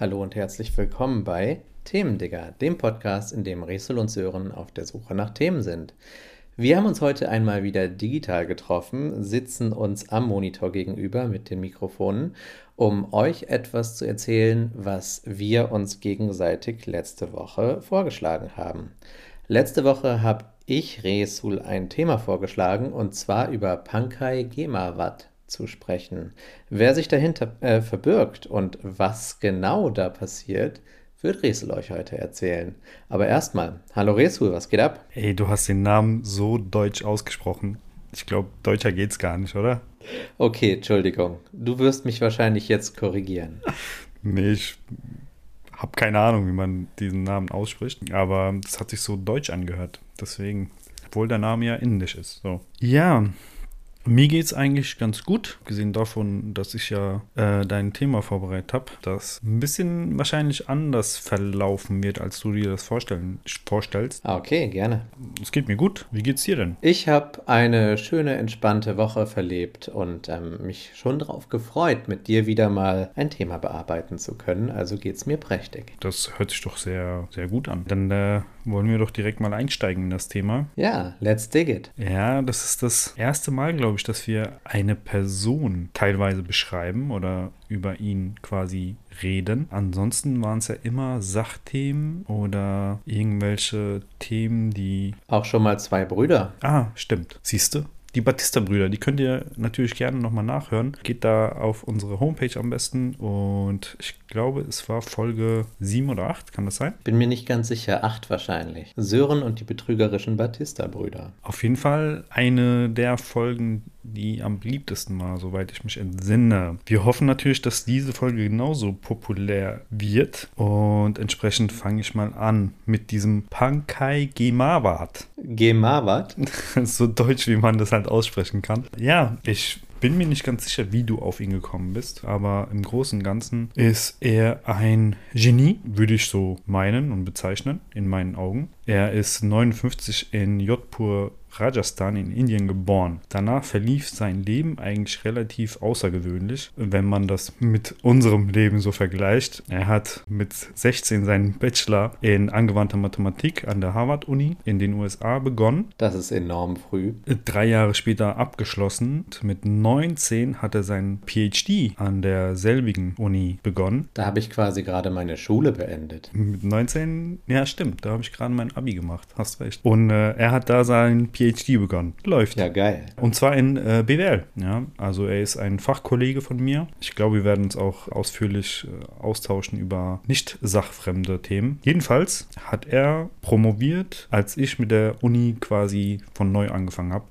Hallo und herzlich willkommen bei Themendigger, dem Podcast, in dem Resel und Sören auf der Suche nach Themen sind. Wir haben uns heute einmal wieder digital getroffen, sitzen uns am Monitor gegenüber mit den Mikrofonen, um euch etwas zu erzählen, was wir uns gegenseitig letzte Woche vorgeschlagen haben. Letzte Woche habe ich Resul ein Thema vorgeschlagen und zwar über Pankaj Gemawat zu sprechen. Wer sich dahinter äh, verbirgt und was genau da passiert, wird Resul euch heute erzählen. Aber erstmal, hallo Resul, was geht ab? Ey, du hast den Namen so deutsch ausgesprochen. Ich glaube, deutscher geht's gar nicht, oder? Okay, Entschuldigung. Du wirst mich wahrscheinlich jetzt korrigieren. Nee, ich habe keine Ahnung, wie man diesen Namen ausspricht, aber das hat sich so deutsch angehört. Deswegen, obwohl der Name ja indisch ist. So. Ja, mir geht's eigentlich ganz gut, gesehen davon, dass ich ja äh, dein Thema vorbereitet habe, das ein bisschen wahrscheinlich anders verlaufen wird, als du dir das vorstellen, vorstellst. Ah, Okay, gerne. Es geht mir gut. Wie geht's dir denn? Ich habe eine schöne, entspannte Woche verlebt und ähm, mich schon darauf gefreut, mit dir wieder mal ein Thema bearbeiten zu können. Also geht's mir prächtig. Das hört sich doch sehr, sehr gut an. Dann äh, wollen wir doch direkt mal einsteigen in das Thema. Ja, let's dig it. Ja, das ist das erste Mal, glaube ich, dass wir eine Person teilweise beschreiben oder über ihn quasi reden. Ansonsten waren es ja immer Sachthemen oder irgendwelche Themen, die. Auch schon mal zwei Brüder. Ah, stimmt. Siehst du? Die Batista-Brüder, die könnt ihr natürlich gerne nochmal nachhören. Geht da auf unsere Homepage am besten und ich glaube, es war Folge 7 oder 8, kann das sein? Bin mir nicht ganz sicher, acht wahrscheinlich. Sören und die betrügerischen Batista-Brüder. Auf jeden Fall eine der Folgen, die am beliebtesten war, soweit ich mich entsinne. Wir hoffen natürlich, dass diese Folge genauso populär wird und entsprechend fange ich mal an mit diesem Pankaj Gemawat. Gemawat? so deutsch, wie man das halt aussprechen kann. Ja, ich bin mir nicht ganz sicher, wie du auf ihn gekommen bist, aber im Großen und Ganzen ist er ein Genie, würde ich so meinen und bezeichnen, in meinen Augen. Er ist 59 in Jodhpur, Rajasthan in Indien geboren. Danach verlief sein Leben eigentlich relativ außergewöhnlich, wenn man das mit unserem Leben so vergleicht. Er hat mit 16 seinen Bachelor in angewandter Mathematik an der Harvard-Uni in den USA begonnen. Das ist enorm früh. Drei Jahre später abgeschlossen. Mit 19 hat er seinen PhD an derselbigen Uni begonnen. Da habe ich quasi gerade meine Schule beendet. Mit 19, ja stimmt, da habe ich gerade mein Abi gemacht, hast recht. Und äh, er hat da seinen PhD begonnen. Läuft. Ja, geil. Und zwar in äh, BWL. Ja, also er ist ein Fachkollege von mir. Ich glaube, wir werden uns auch ausführlich äh, austauschen über nicht sachfremde Themen. Jedenfalls hat er promoviert, als ich mit der Uni quasi von neu angefangen habe.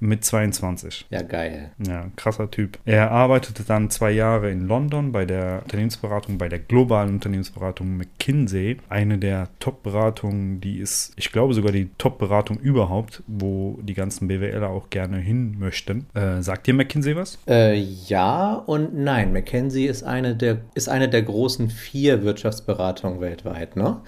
Mit 22. Ja, geil. Ja, krasser Typ. Er arbeitete dann zwei Jahre in London bei der Unternehmensberatung, bei der globalen Unternehmensberatung McKinsey. Eine der Top-Beratungen, die ist, ich glaube sogar die Top-Beratung überhaupt, wo die ganzen BWLer auch gerne hin möchten. Äh, sagt dir McKinsey was? Äh, ja und nein. McKinsey ist eine der, ist eine der großen vier Wirtschaftsberatungen weltweit, ne?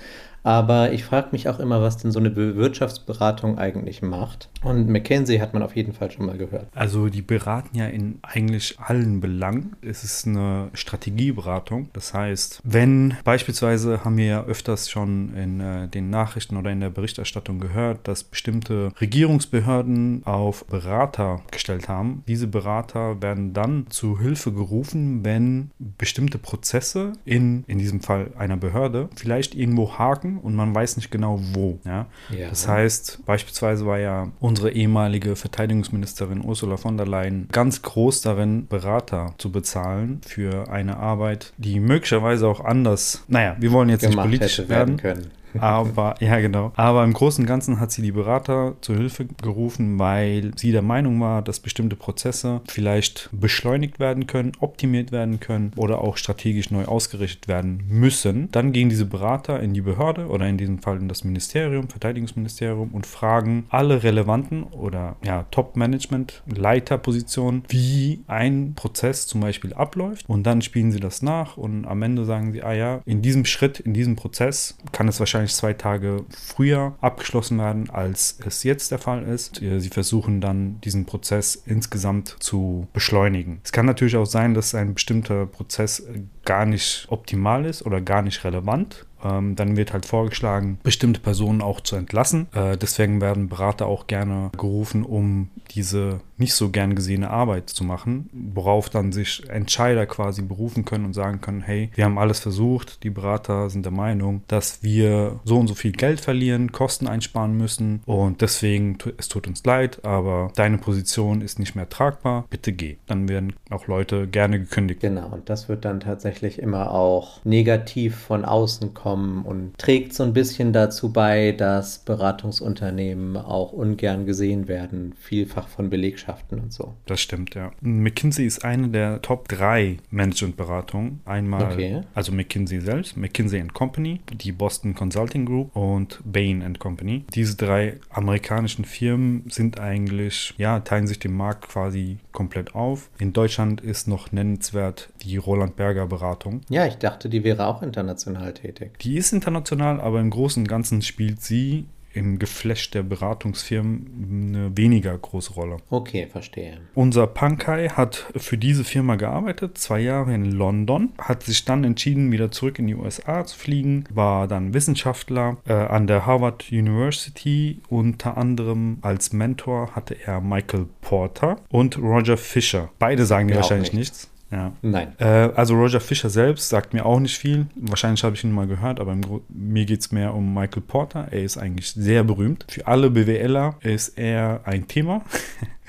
Aber ich frage mich auch immer, was denn so eine Be- Wirtschaftsberatung eigentlich macht. Und McKinsey hat man auf jeden Fall schon mal gehört. Also die beraten ja in eigentlich allen Belangen. Es ist eine Strategieberatung. Das heißt, wenn beispielsweise haben wir ja öfters schon in äh, den Nachrichten oder in der Berichterstattung gehört, dass bestimmte Regierungsbehörden auf Berater gestellt haben. Diese Berater werden dann zu Hilfe gerufen, wenn bestimmte Prozesse in, in diesem Fall einer Behörde vielleicht irgendwo haken und man weiß nicht genau wo. Ja? Ja. Das heißt, beispielsweise war ja unsere ehemalige Verteidigungsministerin Ursula von der Leyen ganz groß darin, Berater zu bezahlen für eine Arbeit, die möglicherweise auch anders, naja, wir wollen jetzt nicht politisch werden, werden können. Aber, ja, genau. Aber im Großen und Ganzen hat sie die Berater zur Hilfe gerufen, weil sie der Meinung war, dass bestimmte Prozesse vielleicht beschleunigt werden können, optimiert werden können oder auch strategisch neu ausgerichtet werden müssen. Dann gehen diese Berater in die Behörde oder in diesem Fall in das Ministerium, Verteidigungsministerium und fragen alle relevanten oder ja, Top-Management, Leiterpositionen, wie ein Prozess zum Beispiel abläuft. Und dann spielen sie das nach und am Ende sagen sie, ah ja, in diesem Schritt, in diesem Prozess kann es wahrscheinlich wahrscheinlich zwei Tage früher abgeschlossen werden, als es jetzt der Fall ist. Äh, Sie versuchen dann diesen Prozess insgesamt zu beschleunigen. Es kann natürlich auch sein, dass ein bestimmter Prozess gar nicht optimal ist oder gar nicht relevant. Ähm, dann wird halt vorgeschlagen, bestimmte Personen auch zu entlassen. Äh, deswegen werden Berater auch gerne gerufen, um diese nicht so gern gesehene Arbeit zu machen, worauf dann sich Entscheider quasi berufen können und sagen können, hey, wir haben alles versucht, die Berater sind der Meinung, dass wir so und so viel Geld verlieren, Kosten einsparen müssen und deswegen, es tut uns leid, aber deine Position ist nicht mehr tragbar, bitte geh. Dann werden auch Leute gerne gekündigt. Genau, und das wird dann tatsächlich immer auch negativ von außen kommen und trägt so ein bisschen dazu bei, dass Beratungsunternehmen auch ungern gesehen werden, vielfach von Belegschaften und so. Das stimmt, ja. McKinsey ist eine der Top 3 Managementberatungen. Einmal, Okay. also McKinsey selbst, McKinsey Company, die Boston Consulting Group und Bain Company. Diese drei amerikanischen Firmen sind eigentlich, ja, teilen sich den Markt quasi komplett auf. In Deutschland ist noch nennenswert die Roland Berger Beratung. Ja, ich dachte, die wäre auch international tätig. Die ist international, aber im Großen und Ganzen spielt sie im Geflecht der Beratungsfirmen eine weniger große Rolle. Okay, verstehe. Unser Pankai hat für diese Firma gearbeitet, zwei Jahre in London, hat sich dann entschieden, wieder zurück in die USA zu fliegen, war dann Wissenschaftler äh, an der Harvard University. Unter anderem als Mentor hatte er Michael Porter und Roger Fisher. Beide sagen dir auch wahrscheinlich nichts. nichts. Ja. Nein. Äh, also Roger Fisher selbst sagt mir auch nicht viel. Wahrscheinlich habe ich ihn mal gehört, aber im mir geht es mehr um Michael Porter. Er ist eigentlich sehr berühmt. Für alle BWLer ist er ein Thema.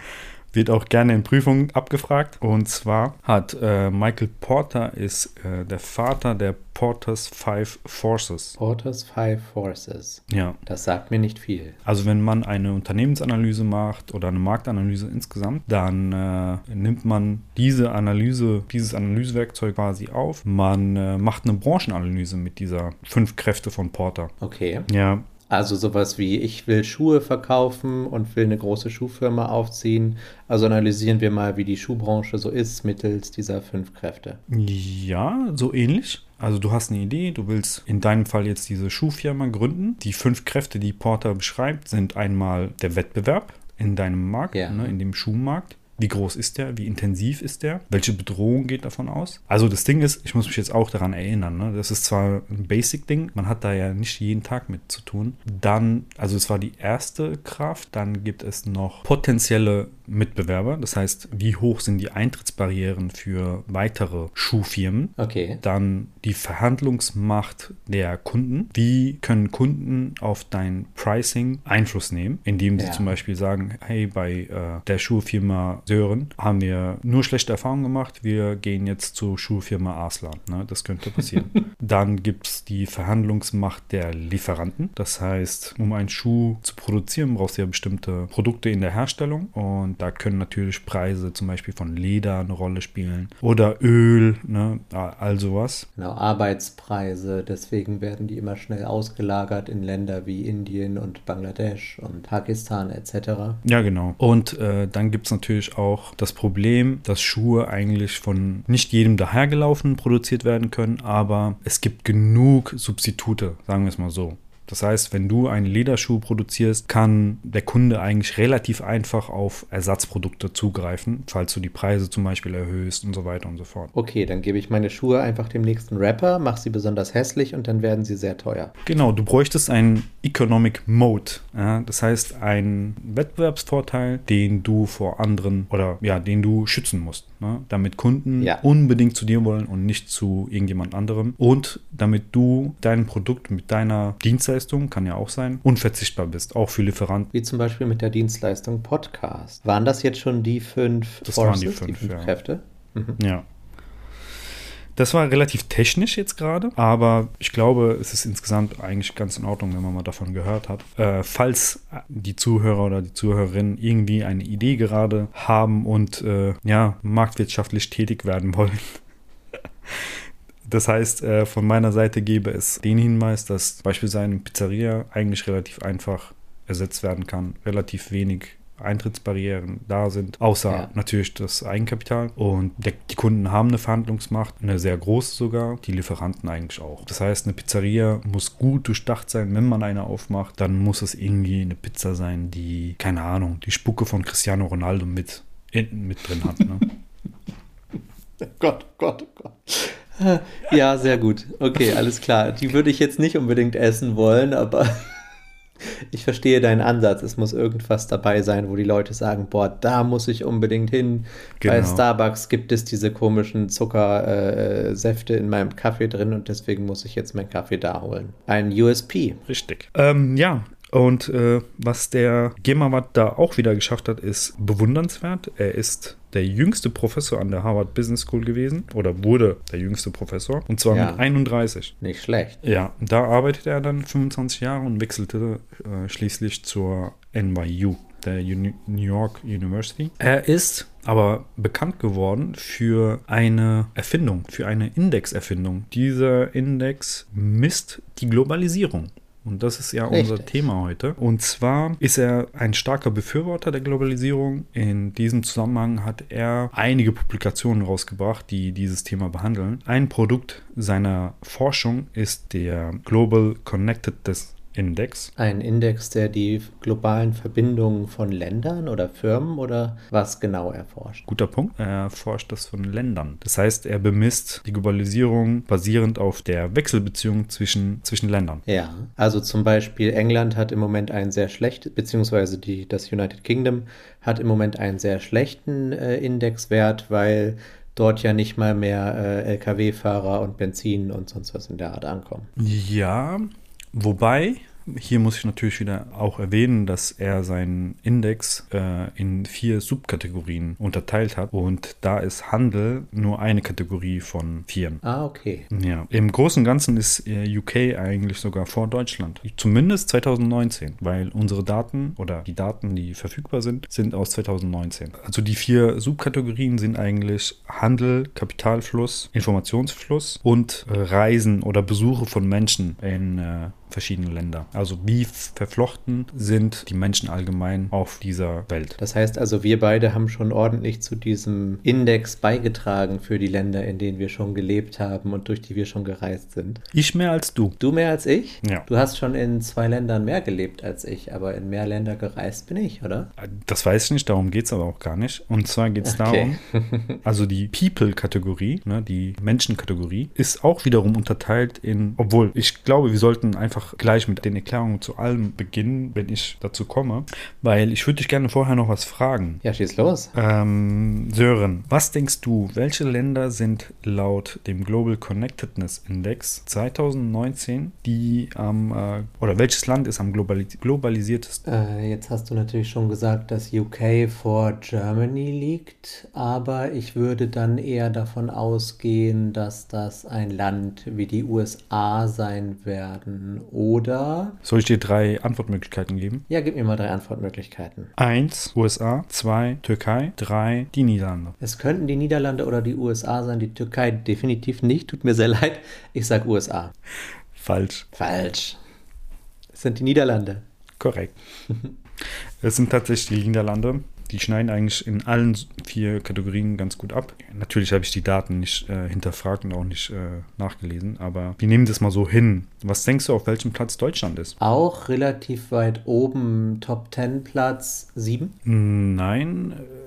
Wird auch gerne in Prüfungen abgefragt. Und zwar hat äh, Michael Porter ist äh, der Vater der Porter's Five Forces. Porter's Five Forces. Ja. Das sagt mir nicht viel. Also wenn man eine Unternehmensanalyse macht oder eine Marktanalyse insgesamt, dann äh, nimmt man diese Analyse, dieses Analysewerkzeug quasi auf. Man äh, macht eine Branchenanalyse mit dieser fünf Kräfte von Porter. Okay. Ja, Also sowas wie, ich will Schuhe verkaufen und will eine große Schuhfirma aufziehen. Also analysieren wir mal, wie die Schuhbranche so ist mittels dieser fünf Kräfte. ja, so ähnlich. Also du hast eine Idee, du willst in deinem Fall jetzt diese Schuhfirma gründen. Die fünf Kräfte, die Porter beschreibt, sind einmal der Wettbewerb in deinem Markt, Ja. ne, in dem Schuhmarkt. Wie groß ist der? Wie intensiv ist der? Welche Bedrohung geht davon aus? Also das Ding ist, ich muss mich jetzt auch daran erinnern, ne? das ist zwar ein Basic-Ding, man hat da ja nicht jeden Tag mit zu tun. Dann, also es war die erste Kraft, dann gibt es noch potenzielle Mitbewerber, das heißt, wie hoch sind die Eintrittsbarrieren für weitere Schuhfirmen? Okay. Dann die Verhandlungsmacht der Kunden. Wie können Kunden auf dein Pricing Einfluss nehmen, indem sie Ja. zum Beispiel sagen, hey, bei äh, der Schuhfirma Sören haben wir nur schlechte Erfahrungen gemacht, wir gehen jetzt zur Schuhfirma Aslan. Ne? Das könnte passieren. Dann gibt es die Verhandlungsmacht der Lieferanten. Das heißt, um einen Schuh zu produzieren, brauchst du ja bestimmte Produkte in der Herstellung und da können natürlich Preise zum Beispiel von Leder eine Rolle spielen oder Öl, ne? all sowas. Genau, Arbeitspreise, deswegen werden die immer schnell ausgelagert in Länder wie Indien und Bangladesch und Pakistan etc. Ja, genau. Und äh, dann gibt es natürlich auch das Problem, dass Schuhe eigentlich von nicht jedem dahergelaufenen produziert werden können, aber es gibt genug Substitute, sagen wir es mal so. Das heißt, wenn du einen Lederschuh produzierst, kann der Kunde eigentlich relativ einfach auf Ersatzprodukte zugreifen, falls du die Preise zum Beispiel erhöhst und so weiter und so fort. Okay, dann gebe ich meine Schuhe einfach dem nächsten Rapper, mache sie besonders hässlich und dann werden sie sehr teuer. Genau, du bräuchtest einen Economic Mode. Ja, das heißt, einen Wettbewerbsvorteil, den du vor anderen oder ja, den du schützen musst. Ne? Damit Kunden Ja. unbedingt zu dir wollen und nicht zu irgendjemand anderem. Und damit du dein Produkt mit deiner Dienstleistung, kann ja auch sein, unverzichtbar bist, auch für Lieferanten. Wie zum Beispiel mit der Dienstleistung Podcast. Waren das jetzt schon die fünf Das waren die fünf, die fünf ja. Kräfte? Mhm. Ja. Das war relativ technisch jetzt gerade, aber ich glaube, es ist insgesamt eigentlich ganz in Ordnung, wenn man mal davon gehört hat. Äh, falls die Zuhörer oder die Zuhörerinnen irgendwie eine Idee gerade haben und äh, ja, marktwirtschaftlich tätig werden wollen. Das heißt, äh, von meiner Seite gäbe es den Hinweis, dass beispielsweise eine Pizzeria eigentlich relativ einfach ersetzt werden kann, relativ wenig Eintrittsbarrieren da sind, außer Ja. natürlich das Eigenkapital. Und der, die Kunden haben eine Verhandlungsmacht, eine sehr große sogar, die Lieferanten eigentlich auch. Das heißt, eine Pizzeria muss gut durchdacht sein, wenn man eine aufmacht, dann muss es irgendwie eine Pizza sein, die, keine Ahnung, die Spucke von Cristiano Ronaldo mit, in, mit drin hat. Ne? Gott, Gott, Gott. Ja, sehr gut. Okay, alles klar. Die würde ich jetzt nicht unbedingt essen wollen, aber ich verstehe deinen Ansatz. Es muss irgendwas dabei sein, wo die Leute sagen, boah, da muss ich unbedingt hin. Bei Genau. Starbucks gibt es diese komischen Zuckersäfte äh, Säfte in meinem Kaffee drin und deswegen muss ich jetzt meinen Kaffee da holen. Ein USP. Richtig. Ähm, ja, und äh, was der Gemawat da auch wieder geschafft hat, ist bewundernswert. Er ist der jüngste Professor an der Harvard Business School gewesen oder wurde der jüngste Professor und zwar Ja. mit 31. Nicht schlecht. Ja, da arbeitete er dann 25 Jahre und wechselte äh, schließlich zur NYU, der Uni New York University. Er ist aber bekannt geworden für eine Erfindung, für eine Indexerfindung. Dieser Index misst die Globalisierung. Und das ist ja unser Richtig. Thema heute. Und zwar ist er ein starker Befürworter der Globalisierung. In diesem Zusammenhang hat er einige Publikationen rausgebracht, die dieses Thema behandeln. Ein Produkt seiner Forschung ist der Global Connectedness Index. Ein Index, der die globalen Verbindungen von Ländern oder Firmen oder was genau erforscht. Guter Punkt. Er forscht das von Ländern. Das heißt, er bemisst die Globalisierung basierend auf der Wechselbeziehung zwischen, zwischen Ländern. Ja, also zum Beispiel England hat im Moment einen sehr schlechten, beziehungsweise die, das United Kingdom hat im Moment einen sehr schlechten äh, Indexwert, weil dort ja nicht mal mehr äh, Lkw-Fahrer und Benzin und sonst was in der Art ankommen. Ja, wobei, hier muss ich natürlich wieder auch erwähnen, dass er seinen Index äh, in vier Subkategorien unterteilt hat und da ist Handel nur eine Kategorie von vier. Ah, okay. Ja, im Großen und Ganzen ist äh, UK eigentlich sogar vor Deutschland. Zumindest 2019, weil unsere Daten oder die Daten, die verfügbar sind, sind aus 2019. Also die vier Subkategorien sind eigentlich Handel, Kapitalfluss, Informationsfluss und äh, Reisen oder Besuche von Menschen in äh, verschiedene Länder. Also wie verflochten sind die Menschen allgemein auf dieser Welt. Das heißt also, wir beide haben schon ordentlich zu diesem Index beigetragen für die Länder, in denen wir schon gelebt haben und durch die wir schon gereist sind. Ich mehr als du. Du mehr als ich? Ja. Du hast schon in zwei Ländern mehr gelebt als ich, aber in mehr Länder gereist bin ich, oder? Das weiß ich nicht, darum geht es aber auch gar nicht. Und zwar geht es Okay. darum, also die People-Kategorie, ne, die Menschen-Kategorie, ist auch wiederum unterteilt in, obwohl ich glaube, wir sollten einfach gleich mit den Erklärungen zu allem beginnen, wenn ich dazu komme, weil ich würde dich gerne vorher noch was fragen. Ja, schieß los. Ähm, Sören, was denkst du, welche Länder sind laut dem Global Connectedness Index 2019 die am, äh, oder welches Land ist am globalis globalisiertesten? Äh, jetzt hast du natürlich schon gesagt, dass UK vor Germany liegt, aber ich würde dann eher davon ausgehen, dass das ein Land wie die USA sein werden. Oder. Soll ich dir drei Antwortmöglichkeiten geben? Ja, gib mir mal drei Antwortmöglichkeiten. 1 USA, 2 Türkei, 3 die Niederlande. Es könnten die Niederlande oder die USA sein, die Türkei definitiv nicht. Tut mir sehr leid. Ich sag USA. Falsch. Falsch. Es sind die Niederlande. Korrekt. es sind tatsächlich die Niederlande. Die schneiden eigentlich in allen vier Kategorien ganz gut ab. Natürlich habe ich die Daten nicht äh, hinterfragt und auch nicht äh, nachgelesen, aber wir nehmen das mal so hin. Was denkst du, auf welchem Platz Deutschland ist? Auch relativ weit oben, Top 10 Platz 7. Nein, äh,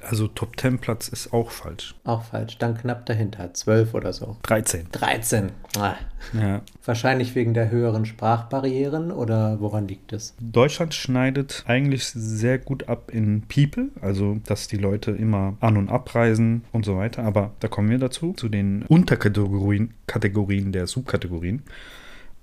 also Top 10 Platz ist auch falsch. Auch falsch. Dann knapp dahinter, 12 oder so. 13. 13. Ah. Ja. Wahrscheinlich wegen der höheren Sprachbarrieren oder woran liegt es? Deutschland schneidet eigentlich sehr gut ab in People, also dass die Leute immer an- und abreisen und so weiter. Aber da kommen wir dazu, zu den Unterkategorien Kategorien der Subkategorien.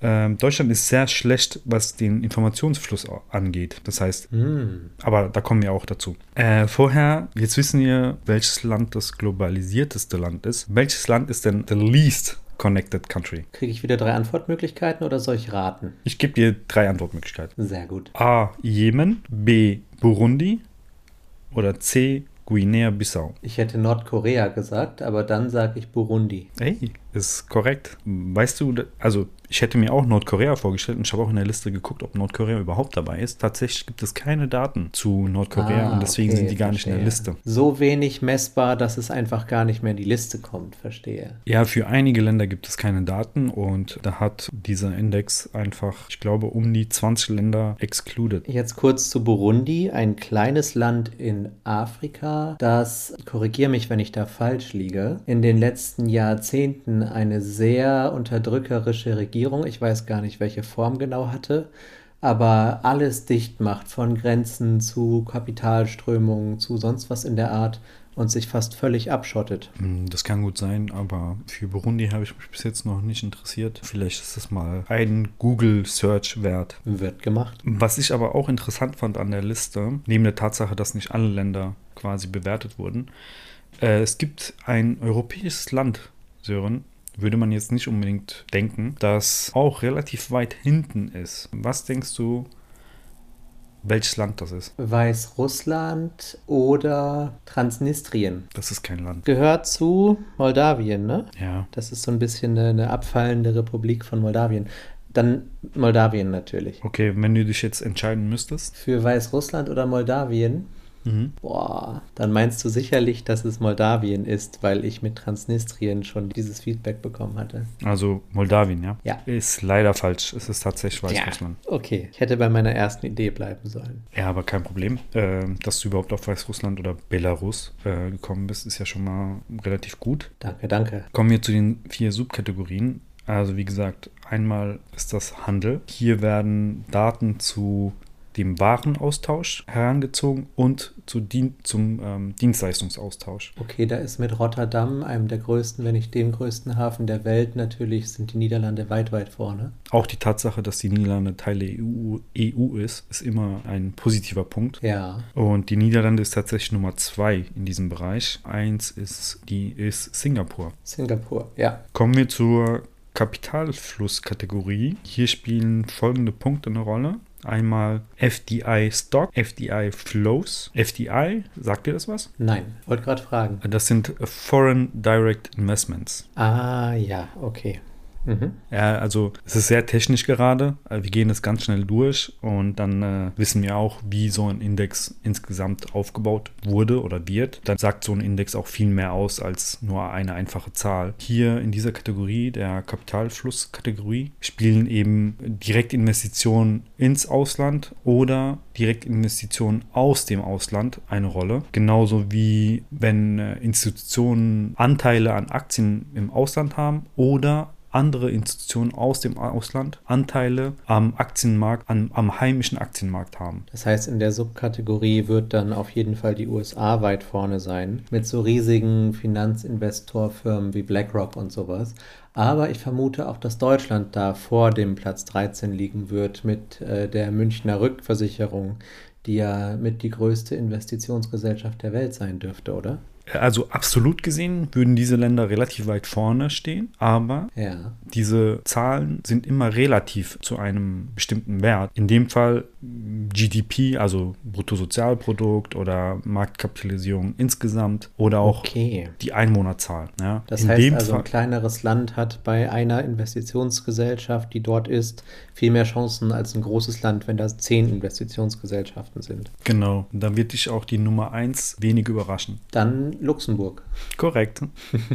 Ähm, Deutschland ist sehr schlecht, was den Informationsfluss angeht. Das heißt, Hm. aber da kommen wir auch dazu. Äh, vorher, jetzt wissen wir, welches Land das globalisierteste Land ist. Welches Land ist denn the least connected country? Kriege ich wieder drei Antwortmöglichkeiten oder soll ich raten? Ich gebe dir drei Antwortmöglichkeiten. Sehr gut. A. Jemen, B. Burundi oder C. Guinea-Bissau. Ich hätte Nordkorea gesagt, aber dann sage ich Burundi. Ey, ist korrekt. Weißt du, also ich hätte mir auch Nordkorea vorgestellt und ich habe auch in der Liste geguckt, ob Nordkorea überhaupt dabei ist. Tatsächlich gibt es keine Daten zu Nordkorea Ah, und deswegen okay, sind die gar nicht in der verstehe. Liste. So wenig messbar, dass es einfach gar nicht mehr in die Liste kommt, verstehe. Ja, für einige Länder gibt es keine Daten und da hat dieser Index einfach, ich glaube, um die 20 Länder excluded. Jetzt kurz zu Burundi, ein kleines Land in Afrika, das, korrigiere mich, wenn ich da falsch liege, in den letzten Jahrzehnten eine sehr unterdrückerische Regierung, ich weiß gar nicht, welche Form genau hatte, aber alles dicht macht, von Grenzen zu Kapitalströmungen zu sonst was in der Art und sich fast völlig abschottet. Hm, Das kann gut sein, aber für Burundi habe ich mich bis jetzt noch nicht interessiert. Vielleicht ist das mal ein Google-Search wert. Wird gemacht. Was ich aber auch interessant fand an der Liste, neben der Tatsache, dass nicht alle Länder quasi bewertet wurden, äh, es gibt ein europäisches Land, Sören, würde man jetzt nicht unbedingt denken, das auch relativ weit hinten ist. Was denkst du, welches Land das ist? Weißrussland oder Transnistrien. Das ist kein Land. Gehört zu Moldawien, ne? Ja. Das ist so ein bisschen eine, eine abfallende Republik von Moldawien. Dann Moldawien natürlich. Okay, wenn du dich jetzt entscheiden müsstest. Für Weißrussland oder Moldawien? Mhm. Boah, dann meinst du sicherlich, dass es Moldawien ist, weil ich mit Transnistrien schon dieses Feedback bekommen hatte. Also Moldawien, ja? Ja. Ist leider falsch. Es ist tatsächlich Weißrussland. Okay, ich hätte bei meiner ersten Idee bleiben sollen. Ja, aber kein Problem. Äh, dass du überhaupt auf Weißrussland oder Belarus äh, gekommen bist, ist ja schon mal relativ gut. Danke, danke. Kommen wir zu den vier Subkategorien. Also wie gesagt, einmal ist das Handel. Hier werden Daten zu dem Warenaustausch herangezogen und zu Dien zum ähm, Dienstleistungsaustausch. Okay, da ist mit Rotterdam, einem der größten, wenn nicht dem größten Hafen der Welt, natürlich sind die Niederlande weit, weit vorne. Auch die Tatsache, dass die Niederlande Teil der EU, EU ist, ist immer ein positiver Punkt. Ja, Und die Niederlande ist tatsächlich Nummer zwei in diesem Bereich. Eins ist die ist Singapur. Singapur, ja. Kommen wir zur Kapitalflusskategorie. Hier spielen folgende Punkte eine Rolle. Einmal FDI Stock, FDI Flows. FDI, sagt dir das was? Nein, wollte gerade fragen. Das sind Foreign Direct Investments. Ah, ja, okay. Mhm. Ja, also es ist sehr technisch gerade. Wir gehen das ganz schnell durch und dann äh, wissen wir auch, wie so ein Index insgesamt aufgebaut wurde oder wird. Dann sagt so ein Index auch viel mehr aus als nur eine einfache Zahl. Hier in dieser Kategorie, der Kapitalflusskategorie, spielen eben Direktinvestitionen ins Ausland oder Direktinvestitionen aus dem Ausland eine Rolle. Genauso wie wenn äh, Institutionen Anteile an Aktien im Ausland haben oder andere Institutionen aus dem Ausland Anteile am Aktienmarkt, am, am heimischen Aktienmarkt haben. Das heißt, in der Subkategorie wird dann auf jeden Fall die USA weit vorne sein, mit so riesigen Finanzinvestorfirmen wie BlackRock und sowas. Aber ich vermute auch, dass Deutschland da vor dem Platz 13 liegen wird mit äh, der Münchner Rückversicherung, die ja mit die größte Investitionsgesellschaft der Welt sein dürfte, oder? Also absolut gesehen würden diese Länder relativ weit vorne stehen, aber Ja. diese Zahlen sind immer relativ zu einem bestimmten Wert. In dem Fall GDP, also Bruttosozialprodukt oder Marktkapitalisierung insgesamt oder auch Okay. die Einwohnerzahl. Ja. Das In heißt also, Fall, ein kleineres Land hat bei einer Investitionsgesellschaft, die dort ist, viel mehr Chancen als ein großes Land, wenn da zehn Investitionsgesellschaften sind. genau, da wird dich auch die Nummer 1 wenig überraschen. Dann Luxemburg. Korrekt.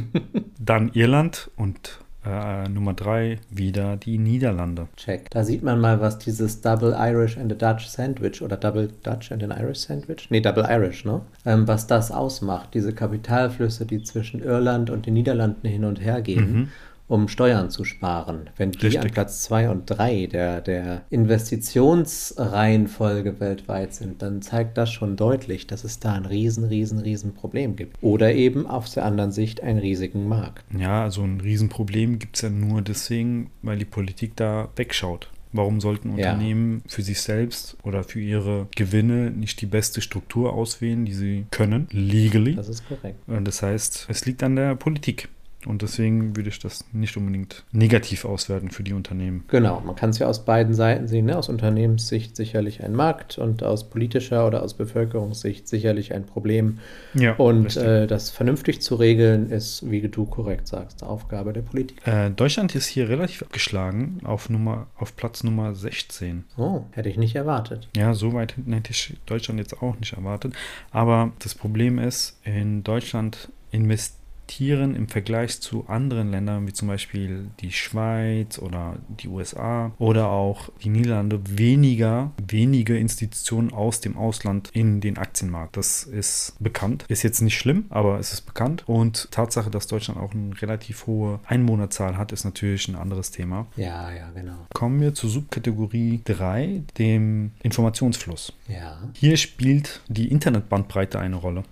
Dann Irland und äh, Nummer 3 wieder die Niederlande. Check. Da sieht man mal, was dieses Double Irish and a Dutch Sandwich oder Double Dutch and an Irish Sandwich? Nee, Double Irish, ne? Ähm, was das ausmacht. Diese Kapitalflüsse, die zwischen Irland und den Niederlanden hin und her gehen. Mhm. Um Steuern zu sparen. Wenn die Richtig. an Platz 2 und 3 der, der Investitionsreihenfolge weltweit sind, dann zeigt das schon deutlich, dass es da ein riesen, riesen, riesen Problem gibt. Oder eben auf der anderen Sicht einen riesigen Markt. Ja, also ein Riesenproblem gibt es ja nur deswegen, weil die Politik da wegschaut. Warum sollten Ja. Unternehmen für sich selbst oder für ihre Gewinne nicht die beste Struktur auswählen, die sie können, legally? Das ist korrekt. Und Das heißt, es liegt an der Politik. Und deswegen würde ich das nicht unbedingt negativ auswerten für die Unternehmen. Genau, man kann es ja aus beiden Seiten sehen. Ne? Aus Unternehmenssicht sicherlich ein Markt und aus politischer oder aus Bevölkerungssicht sicherlich ein Problem. Ja, Und äh, das vernünftig zu regeln ist, wie du korrekt sagst, Aufgabe der Politik. Äh, Deutschland ist hier relativ abgeschlagen auf, Nummer, auf Platz Nummer 16. Oh, hätte ich nicht erwartet. Ja, so weit hätte ich Deutschland jetzt auch nicht erwartet. Aber das Problem ist, in Deutschland investieren im Vergleich zu anderen Ländern, wie zum Beispiel die Schweiz oder die USA oder auch die Niederlande, weniger, wenige Institutionen aus dem Ausland in den Aktienmarkt. Das ist bekannt. Ist jetzt nicht schlimm, aber es ist bekannt. Und Tatsache, dass Deutschland auch eine relativ hohe Einwohnerzahl hat, ist natürlich ein anderes Thema. Ja, ja, genau. Kommen wir zur Subkategorie 3, dem Informationsfluss. Ja. Hier spielt die Internetbandbreite eine Rolle.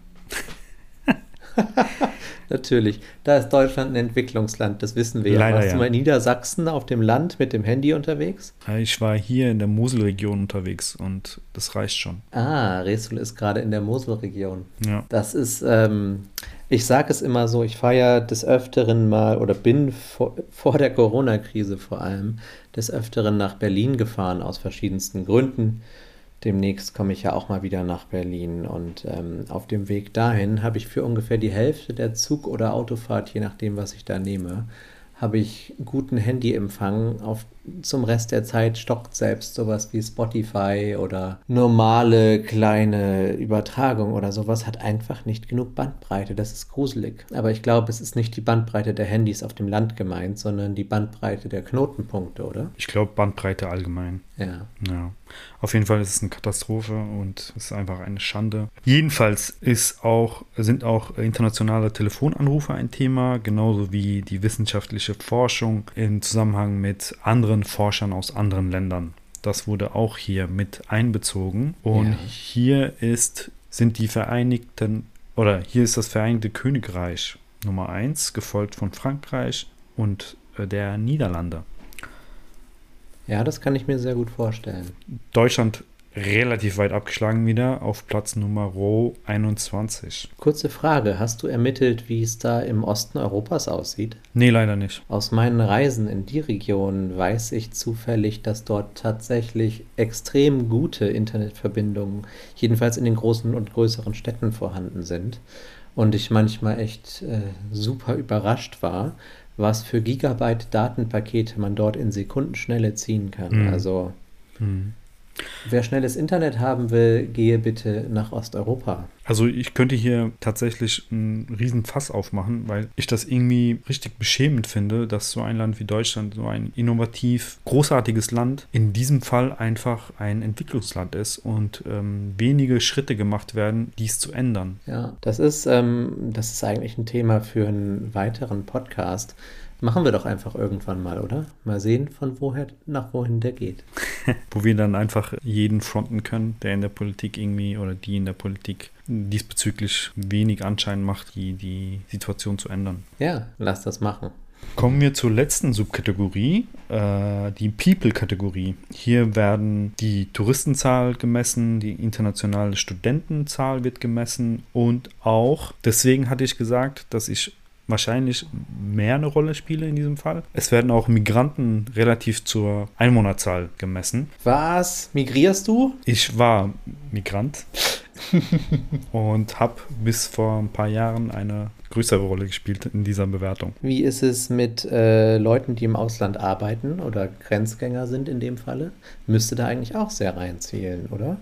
Natürlich. Da ist Deutschland ein Entwicklungsland, das wissen wir Leider ja. Warst ja. du mal in Niedersachsen auf dem Land mit dem Handy unterwegs? Ich war hier in der Moselregion unterwegs und das reicht schon. Ah, Resul ist gerade in der Moselregion. Ja. Das ist, ähm, ich sage es immer so, ich fahre ja des Öfteren mal oder bin vor, vor der Corona-Krise vor allem des Öfteren nach Berlin gefahren aus verschiedensten Gründen. Demnächst komme ich ja auch mal wieder nach Berlin und ähm, auf dem Weg dahin habe ich für ungefähr die Hälfte der Zug- oder Autofahrt, je nachdem, was ich da nehme, habe ich guten Handyempfang. Auf, zum Rest der Zeit stockt selbst sowas wie Spotify oder normale kleine Übertragung oder sowas hat einfach nicht genug Bandbreite. Das ist gruselig. Aber ich glaube, es ist nicht die Bandbreite der Handys auf dem Land gemeint, sondern die Bandbreite der Knotenpunkte, oder? Ich glaube, Bandbreite allgemein. Ja. Ja. Auf jeden Fall ist es eine Katastrophe und es ist einfach eine Schande. Jedenfalls ist auch, sind auch internationale Telefonanrufe ein Thema, genauso wie die wissenschaftliche Forschung im Zusammenhang mit anderen Forschern aus anderen Ländern. Das wurde auch hier mit einbezogen. Und Ja. hier ist, sind die Vereinigten, oder hier ist das Vereinigte Königreich Nummer 1, gefolgt von Frankreich und äh, der Niederlande. Ja, das kann ich mir sehr gut vorstellen. Deutschland relativ weit abgeschlagen wieder auf Platz Nummer 21. Kurze Frage, hast du ermittelt, wie es da im Osten Europas aussieht? Nee, leider nicht. Aus meinen Reisen in die Region weiß ich zufällig, dass dort tatsächlich extrem gute Internetverbindungen, jedenfalls in den großen und größeren Städten vorhanden sind. Und ich manchmal echt äh, super überrascht war, was für Gigabyte Datenpakete man dort in Sekundenschnelle ziehen kann. Mhm. Also Hm. Wer schnelles Internet haben will, gehe bitte nach Osteuropa. Also ich könnte hier tatsächlich einen riesen Fass aufmachen, weil ich das irgendwie richtig beschämend finde, dass so ein Land wie Deutschland, so ein innovativ, großartiges Land, in diesem Fall einfach ein Entwicklungsland ist und ähm, wenige Schritte gemacht werden, dies zu ändern. Ja, das ist, ähm, das ist eigentlich ein Thema für einen weiteren Podcast. Machen wir doch einfach irgendwann mal, oder? Mal sehen, von woher nach wohin der geht. Wo wir dann einfach jeden fronten können, der in der Politik irgendwie oder die in der Politik diesbezüglich wenig Anschein macht, die, die Situation zu ändern. Ja, lass das machen. Kommen wir zur letzten Subkategorie, äh, die People-Kategorie. Hier werden die Touristenzahl gemessen, die internationale Studentenzahl wird gemessen und auch, deswegen hatte ich gesagt, dass ich wahrscheinlich mehr eine Rolle spiele in diesem Fall. Es werden auch Migranten relativ zur Einwohnerzahl gemessen. Was? Migrierst du? Ich war Migrant und habe bis vor ein paar Jahren eine größere Rolle gespielt in dieser Bewertung. Wie ist es mit äh, Leuten, die im Ausland arbeiten oder Grenzgänger sind in dem Falle? Müsste da eigentlich auch sehr reinzählen, oder?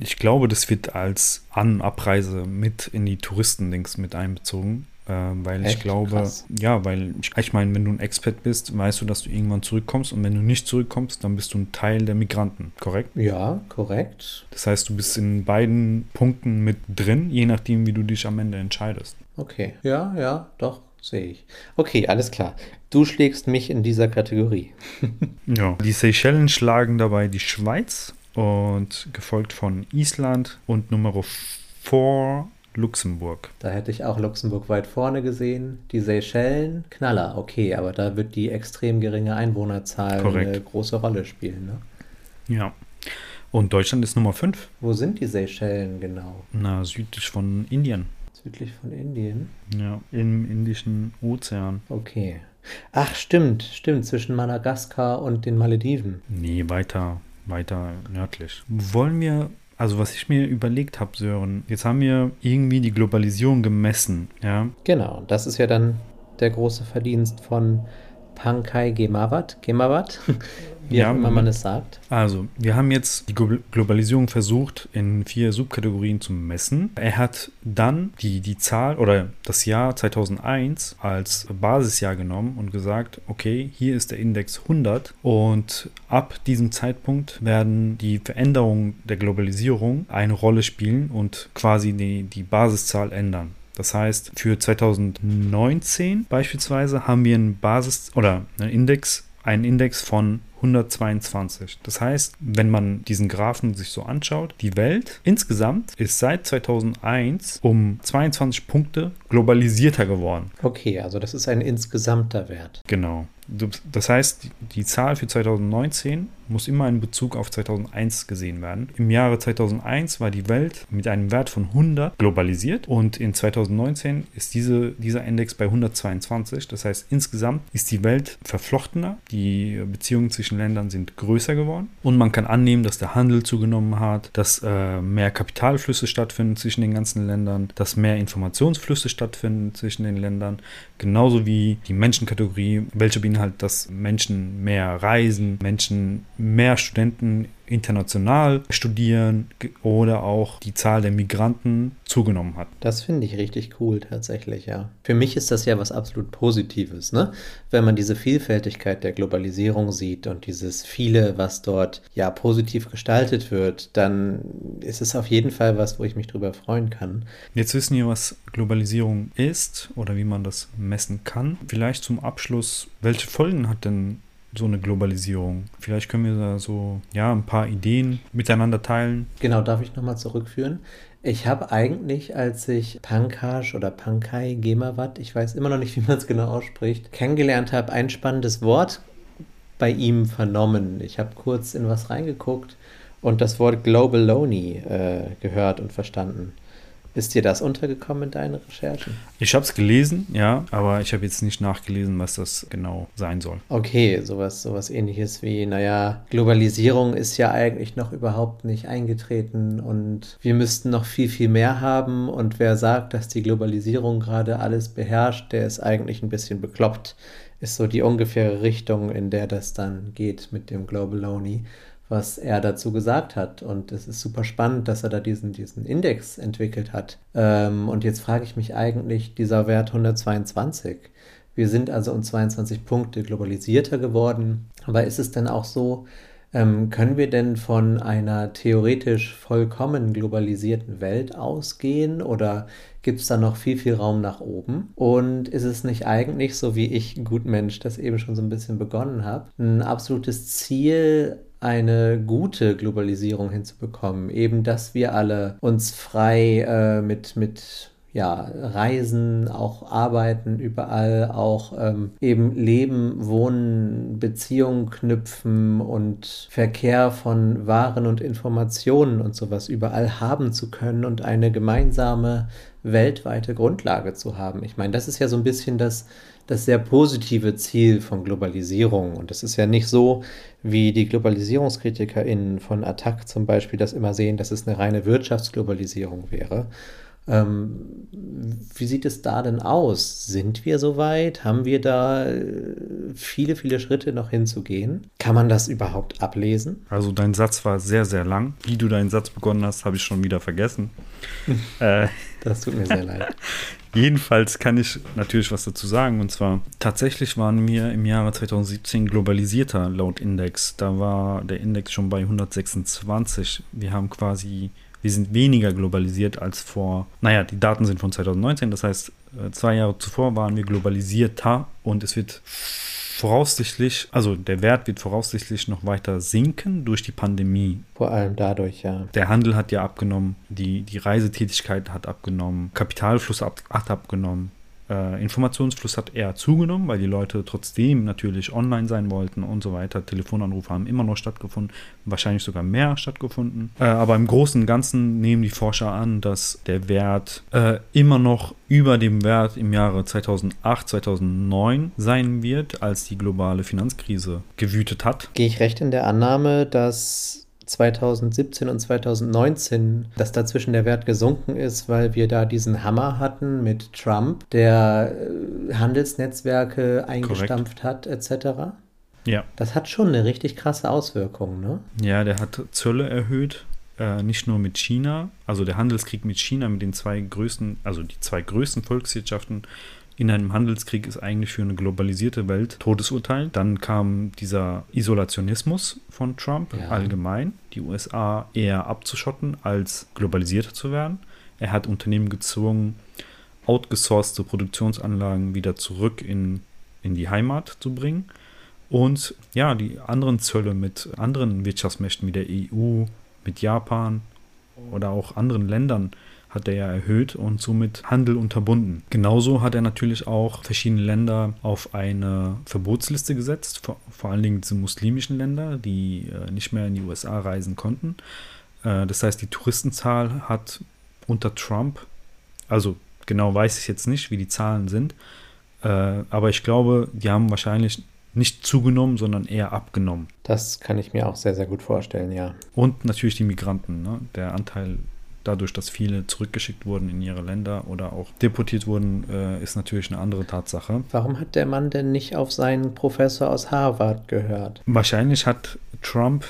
Ich glaube, das wird als An- und Abreise mit in die Touristendings mit einbezogen. Äh, weil ich Echt? glaube, Krass. ja, weil ich, ich meine, wenn du ein Expat bist, weißt du, dass du irgendwann zurückkommst und wenn du nicht zurückkommst, dann bist du ein Teil der Migranten, korrekt? Ja, korrekt. Das heißt, du bist in beiden Punkten mit drin, je nachdem, wie du dich am Ende entscheidest. Okay. Ja, ja, doch, sehe ich. Okay, alles klar. Du schlägst mich in dieser Kategorie. Ja. Die Seychellen schlagen dabei die Schweiz und gefolgt von Island und Nummer 4 Luxemburg. Da hätte ich auch Luxemburg weit vorne gesehen. Die Seychellen, Knaller, okay, aber da wird die extrem geringe Einwohnerzahl Korrekt. eine große Rolle spielen. Ne? Ja. Und Deutschland ist Nummer 5, Wo sind die Seychellen genau? na, südlich von Indien. Südlich von Indien. Ja, im Indischen Ozean. Okay. Ach, stimmt, stimmt, zwischen Madagaskar und den Malediven. Nee, weiter, weiter nördlich. Wollen wir, also was ich mir überlegt habe, Sören, jetzt haben wir irgendwie die Globalisierung gemessen, ja? Genau, das ist ja dann der große Verdienst von Pankaj Gemawat, Gemawat, wie Ja, auch immer man es sagt. Also, wir haben jetzt die Glo- Globalisierung versucht, in vier Subkategorien zu messen. Er hat dann die, die Zahl oder das Jahr 2001 als Basisjahr genommen und gesagt, okay, hier ist der Index 100 und ab diesem Zeitpunkt werden die Veränderungen der Globalisierung eine Rolle spielen und quasi die, die Basiszahl ändern. Das heißt, für 2019 beispielsweise haben wir einen Basis- oder einen Index, einen Index von 122. Das heißt, wenn man diesen Graphen sich so anschaut, die Welt insgesamt ist seit 2001 um 22 Punkte globalisierter geworden. Okay, also das ist ein insgesamter Wert. Genau. Das heißt, die- die Zahl für 2019 muss immer in Bezug auf 2001 gesehen werden. Im Jahre 2001 war die Welt mit einem Wert von 100 globalisiert und in 2019 ist diese, dieser Index bei 122. Das heißt, insgesamt ist die Welt verflochtener, die Beziehungen zwischen Ländern sind größer geworden und man kann annehmen, dass der Handel zugenommen hat, dass äh, mehr Kapitalflüsse stattfinden zwischen den ganzen Ländern, dass mehr Informationsflüsse stattfinden zwischen den Ländern, genauso wie die Menschenkategorie, welche beinhaltet, dass Menschen mehr reisen, Menschen mehr Studenten international studieren oder auch die Zahl der Migranten zugenommen hat. Das finde ich richtig cool tatsächlich, ja. Für mich ist das ja was absolut Positives, ne? Wenn man diese Vielfältigkeit der Globalisierung sieht und dieses viele, was dort ja positiv gestaltet wird, dann ist es auf jeden Fall was, wo ich mich drüber freuen kann. Jetzt wissen wir, was Globalisierung ist oder wie man das messen kann. Vielleicht zum Abschluss, welche Folgen hat denn so eine Globalisierung? Vielleicht können wir da so ja ein paar Ideen miteinander teilen. Genau, darf ich nochmal zurückführen? Ich habe eigentlich, als ich Pankaj oder Pankaj Gemawat, ich weiß immer noch nicht, wie man es genau ausspricht, kennengelernt habe, ein spannendes Wort bei ihm vernommen. Ich habe kurz in was reingeguckt und das Wort Global Lonely äh, gehört und verstanden. Ist dir das untergekommen in deinen Recherchen? Ich habe es gelesen, ja, aber ich habe jetzt nicht nachgelesen, was das genau sein soll. Okay, sowas, sowas ähnliches wie, naja, Globalisierung ist ja eigentlich noch überhaupt nicht eingetreten und wir müssten noch viel, viel mehr haben und wer sagt, dass die Globalisierung gerade alles beherrscht, der ist eigentlich ein bisschen bekloppt, ist so die ungefähre Richtung, in der das dann geht mit dem Global Lonely, was er dazu gesagt hat. Und es ist super spannend, dass er da diesen, diesen Index entwickelt hat. Ähm, und jetzt frage ich mich eigentlich, dieser Wert 122, wir sind also um 22 Punkte globalisierter geworden. Aber ist es denn auch so, ähm, können wir denn von einer theoretisch vollkommen globalisierten Welt ausgehen oder gibt es da noch viel, viel Raum nach oben? Und ist es nicht eigentlich, so wie ich, Gutmensch, das eben schon so ein bisschen begonnen habe, ein absolutes Ziel, eine gute Globalisierung hinzubekommen? Eben, dass wir alle uns frei äh, mit, mit ja, reisen, auch arbeiten, überall auch ähm, eben leben, wohnen, Beziehungen knüpfen und Verkehr von Waren und Informationen und sowas überall haben zu können und eine gemeinsame weltweite Grundlage zu haben. Ich meine, das ist ja so ein bisschen das, das sehr positive Ziel von Globalisierung. Und es ist ja nicht so, wie die GlobalisierungskritikerInnen von Attac zum Beispiel das immer sehen, dass es eine reine Wirtschaftsglobalisierung wäre. Ähm, wie sieht es da denn aus? Sind wir soweit? Haben wir da äh, viele, viele Schritte noch hinzugehen? Kann man das überhaupt ablesen? Also dein Satz war sehr, sehr lang. Wie du deinen Satz begonnen hast, habe ich schon wieder vergessen. äh, Das tut mir sehr leid. Jedenfalls kann ich natürlich was dazu sagen. Und zwar, tatsächlich waren wir im Jahre 2017 globalisierter laut Index. Da war der Index schon bei 126. Wir haben quasi, wir sind weniger globalisiert als vor, naja, die Daten sind von 2019. Das heißt, äh, zwei Jahre zuvor waren wir globalisierter und es wird voraussichtlich, also der Wert wird voraussichtlich noch weiter sinken durch die Pandemie. Vor allem dadurch, ja. Der Handel hat ja abgenommen, die, die Reisetätigkeit hat abgenommen, Kapitalfluss hat abgenommen. Äh, Informationsfluss hat eher zugenommen, weil die Leute trotzdem natürlich online sein wollten und so weiter. Telefonanrufe haben immer noch stattgefunden, wahrscheinlich sogar mehr stattgefunden. Äh, aber im Großen und Ganzen nehmen die Forscher an, dass der Wert äh, immer noch über dem Wert im Jahre 2008, 2009 sein wird, als die globale Finanzkrise gewütet hat. Gehe ich recht in der Annahme, dass 2017 und 2019, dass dazwischen der Wert gesunken ist, weil wir da diesen Hammer hatten mit Trump, der äh, Handelsnetzwerke eingestampft Korrekt. hat, etc. Ja. Das hat schon eine richtig krasse Auswirkung, ne? Ja, der hat Zölle erhöht, äh, nicht nur mit China, also der Handelskrieg mit China, mit den zwei größten, also die zwei größten Volkswirtschaften in einem Handelskrieg ist eigentlich für eine globalisierte Welt Todesurteil. Dann kam dieser Isolationismus von Trump ja. allgemein, die USA eher abzuschotten, als globalisierter zu werden. Er hat Unternehmen gezwungen, outgesourcete Produktionsanlagen wieder zurück in, in die Heimat zu bringen. Und ja, die anderen Zölle mit anderen Wirtschaftsmächten wie der EU, mit Japan oder auch anderen Ländern hat er ja erhöht und somit Handel unterbunden. Genauso hat er natürlich auch verschiedene Länder auf eine Verbotsliste gesetzt, vor, vor allen Dingen diese muslimischen Länder, die äh, nicht mehr in die USA reisen konnten. Äh, das heißt, die Touristenzahl hat unter Trump, also genau weiß ich jetzt nicht, wie die Zahlen sind, äh, aber ich glaube, die haben wahrscheinlich nicht zugenommen, sondern eher abgenommen. Das kann ich mir auch sehr, sehr gut vorstellen, ja. Und natürlich die Migranten. Ne? Der Anteil dadurch, dass viele zurückgeschickt wurden in ihre Länder oder auch deportiert wurden, äh, ist natürlich eine andere Tatsache. Warum hat der Mann denn nicht auf seinen Professor aus Harvard gehört? Wahrscheinlich hat Trump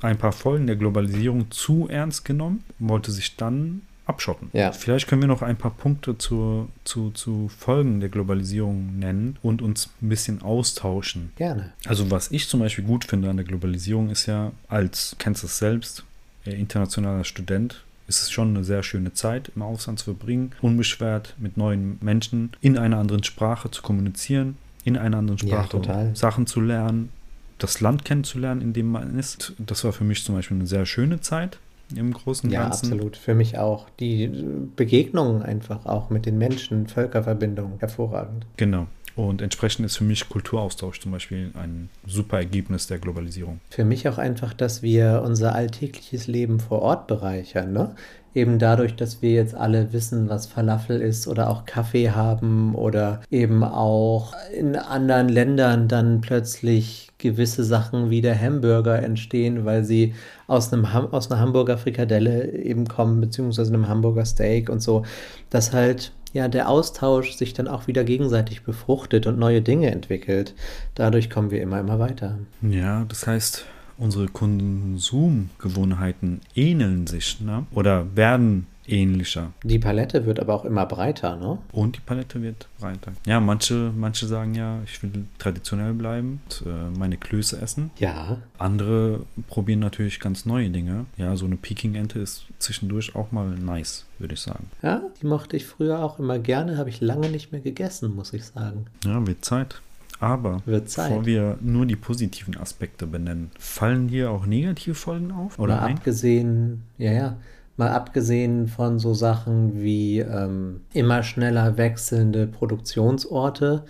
ein paar Folgen der Globalisierung zu ernst genommen, wollte sich dann abschotten. Ja. Vielleicht können wir noch ein paar Punkte zu, zu, zu Folgen der Globalisierung nennen und uns ein bisschen austauschen. Gerne. Also was ich zum Beispiel gut finde an der Globalisierung ist ja, als, kennst du es selbst, internationaler Student, ist es schon eine sehr schöne Zeit im Ausland zu verbringen, unbeschwert mit neuen Menschen in einer anderen Sprache zu kommunizieren, in einer anderen Sprache ja, Sachen zu lernen, das Land kennenzulernen, in dem man ist. Das war für mich zum Beispiel eine sehr schöne Zeit im Großen und ja, Ganzen. Ja, absolut. Für mich auch. Die Begegnungen einfach auch mit den Menschen, Völkerverbindungen, hervorragend. Genau. Und entsprechend ist für mich Kulturaustausch zum Beispiel ein super Ergebnis der Globalisierung. Für mich auch einfach, dass wir unser alltägliches Leben vor Ort bereichern. Ne? Eben dadurch, dass wir jetzt alle wissen, was Falafel ist oder auch Kaffee haben oder eben auch in anderen Ländern dann plötzlich gewisse Sachen wie der Hamburger entstehen, weil sie aus, einem Ham aus einer Hamburger Frikadelle eben kommen, beziehungsweise einem Hamburger Steak und so. Das halt ja der Austausch sich dann auch wieder gegenseitig befruchtet und neue Dinge entwickelt. Dadurch kommen wir immer, immer weiter. Ja, das heißt, unsere Konsumgewohnheiten ähneln sich ne? oder werden ähnlicher. Die Palette wird aber auch immer breiter, ne? Und die Palette wird breiter. Ja, manche, manche sagen ja, ich will traditionell bleiben, und, äh, meine Klöße essen. Ja. Andere probieren natürlich ganz neue Dinge. Ja, so eine Peking-Ente ist zwischendurch auch mal nice, würde ich sagen. Ja, die mochte ich früher auch immer gerne, habe ich lange nicht mehr gegessen, muss ich sagen. Ja, wird Zeit. Aber bevor wir nur die positiven Aspekte benennen, fallen dir auch negative Folgen auf? Oder Mal abgesehen, ja, ja, Mal abgesehen von so Sachen wie ähm, immer schneller wechselnde Produktionsorte,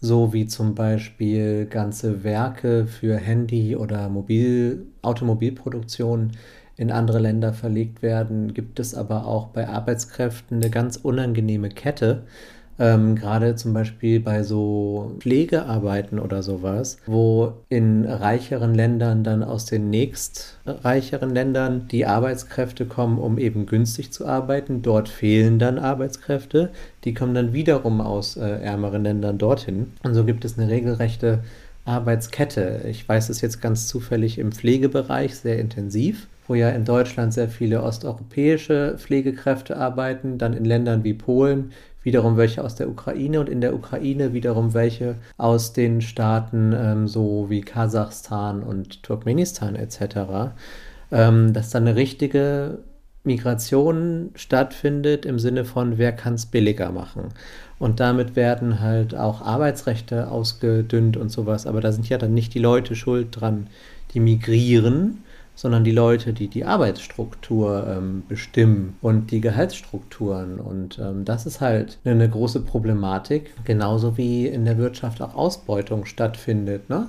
so wie zum Beispiel ganze Werke für Handy- oder Mobil Automobilproduktion in andere Länder verlegt werden, gibt es aber auch bei Arbeitskräften eine ganz unangenehme Kette, ähm, Gerade zum Beispiel bei so Pflegearbeiten oder sowas, wo in reicheren Ländern dann aus den nächst reicheren Ländern die Arbeitskräfte kommen, um eben günstig zu arbeiten. Dort fehlen dann Arbeitskräfte. Die kommen dann wiederum aus äh, ärmeren Ländern dorthin. Und so gibt es eine regelrechte Arbeitskette. Ich weiß es jetzt ganz zufällig im Pflegebereich sehr intensiv wo ja in Deutschland sehr viele osteuropäische Pflegekräfte arbeiten, dann in Ländern wie Polen wiederum welche aus der Ukraine und in der Ukraine wiederum welche aus den Staaten ähm, so wie Kasachstan und Turkmenistan etc., ähm, dass dann eine richtige Migration stattfindet im Sinne von, wer kann es billiger machen. Und damit werden halt auch Arbeitsrechte ausgedünnt und sowas, aber da sind ja dann nicht die Leute schuld dran, die migrieren, sondern die Leute, die die Arbeitsstruktur ähm, bestimmen und die Gehaltsstrukturen. Und ähm, das ist halt eine große Problematik, genauso wie in der Wirtschaft auch Ausbeutung stattfindet. Ne?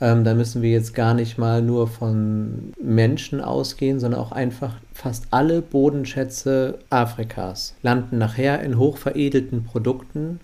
Ähm, da müssen wir jetzt gar nicht mal nur von Menschen ausgehen, sondern auch einfach fast alle Bodenschätze Afrikas landen nachher in hochveredelten Produkten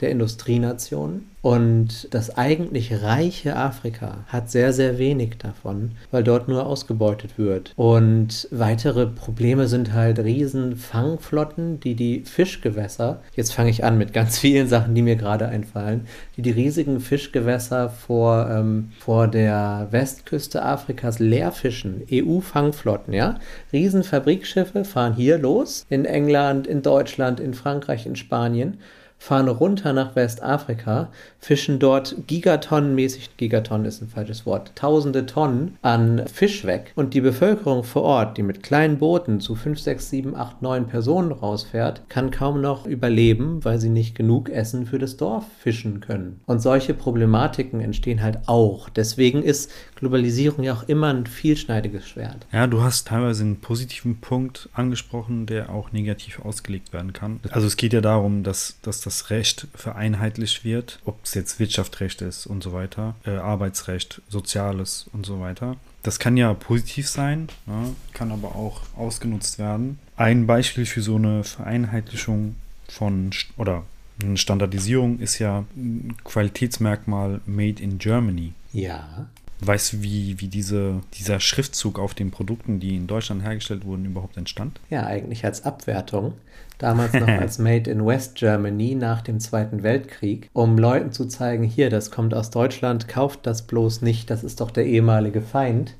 der Industrienationen. Und das eigentlich reiche Afrika hat sehr, sehr wenig davon, weil dort nur ausgebeutet wird. Und weitere Probleme sind halt riesen Fangflotten, die die Fischgewässer, jetzt fange ich an mit ganz vielen Sachen, die mir gerade einfallen, die die riesigen Fischgewässer vor, ähm, vor der Westküste Afrikas leerfischen. EU-Fangflotten, ja? Riesen Fabrikschiffe fahren hier los, in England, in Deutschland, in Frankreich, in Spanien fahren runter nach Westafrika, fischen dort gigatonnenmäßig, Gigatonnen ist ein falsches Wort, tausende Tonnen an Fisch weg. Und die Bevölkerung vor Ort, die mit kleinen Booten zu 5, 6, 7, 8, 9 Personen rausfährt, kann kaum noch überleben, weil sie nicht genug Essen für das Dorf fischen können. Und solche Problematiken entstehen halt auch. Deswegen ist Globalisierung ja auch immer ein vielschneidiges Schwert. Ja, du hast teilweise einen positiven Punkt angesprochen, der auch negativ ausgelegt werden kann. Also es geht ja darum, dass, dass das Recht vereinheitlicht wird, ob es jetzt Wirtschaftsrecht ist und so weiter, äh, Arbeitsrecht, Soziales und so weiter. Das kann ja positiv sein, ja, kann aber auch ausgenutzt werden. Ein Beispiel für so eine Vereinheitlichung von oder eine Standardisierung ist ja ein Qualitätsmerkmal Made in Germany. Ja. Weißt du, wie, wie diese, dieser Schriftzug auf den Produkten, die in Deutschland hergestellt wurden, überhaupt entstand? Ja, eigentlich als Abwertung. Damals noch als Made in West Germany nach dem Zweiten Weltkrieg, um Leuten zu zeigen, hier, das kommt aus Deutschland, kauft das bloß nicht, das ist doch der ehemalige Feind.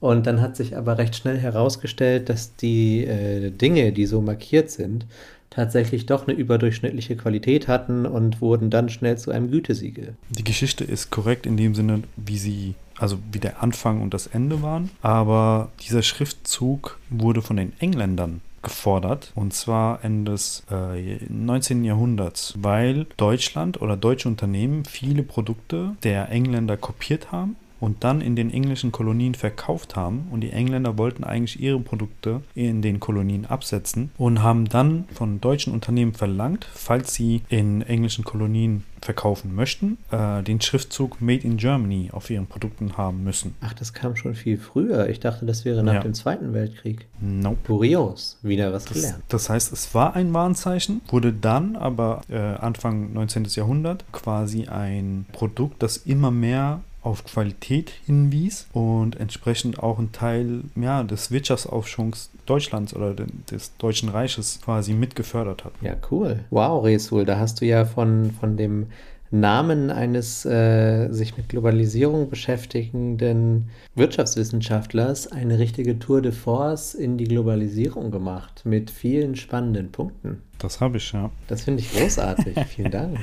Und dann hat sich aber recht schnell herausgestellt, dass die äh, Dinge, die so markiert sind, tatsächlich doch eine überdurchschnittliche Qualität hatten und wurden dann schnell zu einem Gütesiegel. Die Geschichte ist korrekt in dem Sinne, wie sie, also wie der Anfang und das Ende waren. Aber dieser Schriftzug wurde von den Engländern gefordert und zwar Ende des äh, 19. Jahrhunderts, weil Deutschland oder deutsche Unternehmen viele Produkte der Engländer kopiert haben und dann in den englischen Kolonien verkauft haben. Und die Engländer wollten eigentlich ihre Produkte in den Kolonien absetzen und haben dann von deutschen Unternehmen verlangt, falls sie in englischen Kolonien verkaufen möchten, äh, den Schriftzug Made in Germany auf ihren Produkten haben müssen. Ach, das kam schon viel früher. Ich dachte, das wäre nach Ja. dem Zweiten Weltkrieg. Nope. Kurios, wieder was Das, gelernt. das heißt, es war ein Warnzeichen, wurde dann aber äh, Anfang 19. Jahrhundert quasi ein Produkt, das immer mehr auf Qualität hinwies und entsprechend auch ein Teil ja, des Wirtschaftsaufschwungs Deutschlands oder de- des Deutschen Reiches quasi mitgefördert hat. Ja, cool. Wow, Resul, da hast du ja von, von dem Namen eines äh, sich mit Globalisierung beschäftigenden Wirtschaftswissenschaftlers eine richtige Tour de Force in die Globalisierung gemacht mit vielen spannenden Punkten. Das habe ich, ja. Das finde ich großartig. Vielen Dank.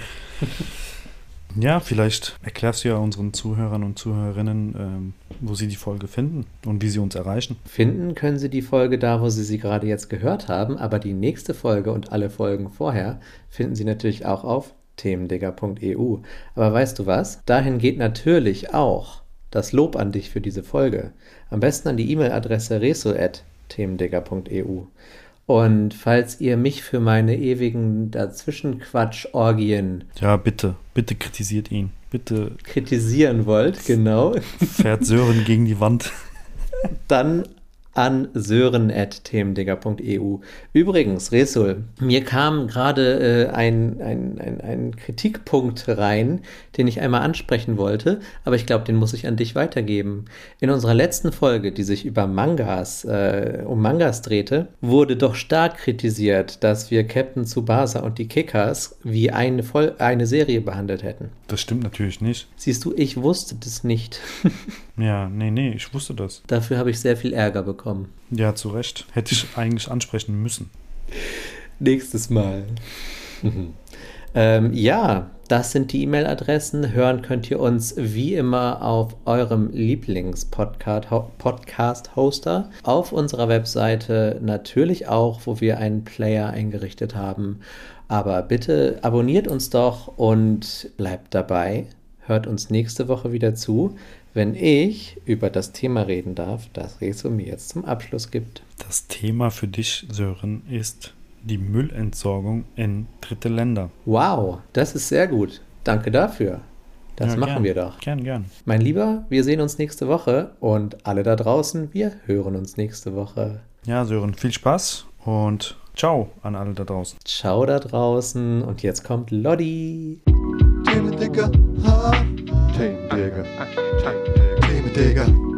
Ja, vielleicht erklärst du ja unseren Zuhörern und Zuhörerinnen, ähm, wo sie die Folge finden und wie sie uns erreichen. Finden können Sie die Folge da, wo Sie sie gerade jetzt gehört haben, aber die nächste Folge und alle Folgen vorher finden Sie natürlich auch auf themendigger.eu. Aber weißt du was? Dahin geht natürlich auch das Lob an dich für diese Folge. Am besten an die E-Mail-Adresse reso.themendigger.eu. Und falls ihr mich für meine ewigen Dazwischenquatsch-Orgien Ja, bitte, bitte kritisiert ihn. Bitte kritisieren wollt, genau, fährt Sören gegen die Wand. dann an sören.themendigger.eu. Übrigens, Resul, mir kam gerade äh, ein, ein, ein, ein Kritikpunkt rein, den ich einmal ansprechen wollte, aber ich glaube, den muss ich an dich weitergeben. In unserer letzten Folge, die sich über Mangas, äh, um Mangas drehte, wurde doch stark kritisiert, dass wir Captain Tsubasa und die Kickers wie eine, Vol eine Serie behandelt hätten. Das stimmt natürlich nicht. Siehst du, ich wusste das nicht. Ja, nee, nee, ich wusste das. Dafür habe ich sehr viel Ärger bekommen. Ja, zu Recht. Hätte ich eigentlich ansprechen müssen. Nächstes Mal. ähm, ja, das sind die E-Mail-Adressen. Hören könnt ihr uns wie immer auf eurem Lieblings-Podcast-Hoster. Auf unserer Webseite natürlich auch, wo wir einen Player eingerichtet haben. Aber bitte abonniert uns doch und bleibt dabei. Hört uns nächste Woche wieder zu, wenn ich über das Thema reden darf, das Rezo mir jetzt zum Abschluss gibt. Das Thema für dich, Sören, ist die Müllentsorgung in dritte Länder. Wow, das ist sehr gut. Danke dafür. Das Ja, machen gern. wir doch. Gern, gern. Mein Lieber, wir sehen uns nächste Woche und alle da draußen, wir hören uns nächste Woche. Ja, Sören, viel Spaß und ciao an alle da draußen. Ciao da draußen und jetzt kommt Lodi. Themen, Digga. Digga.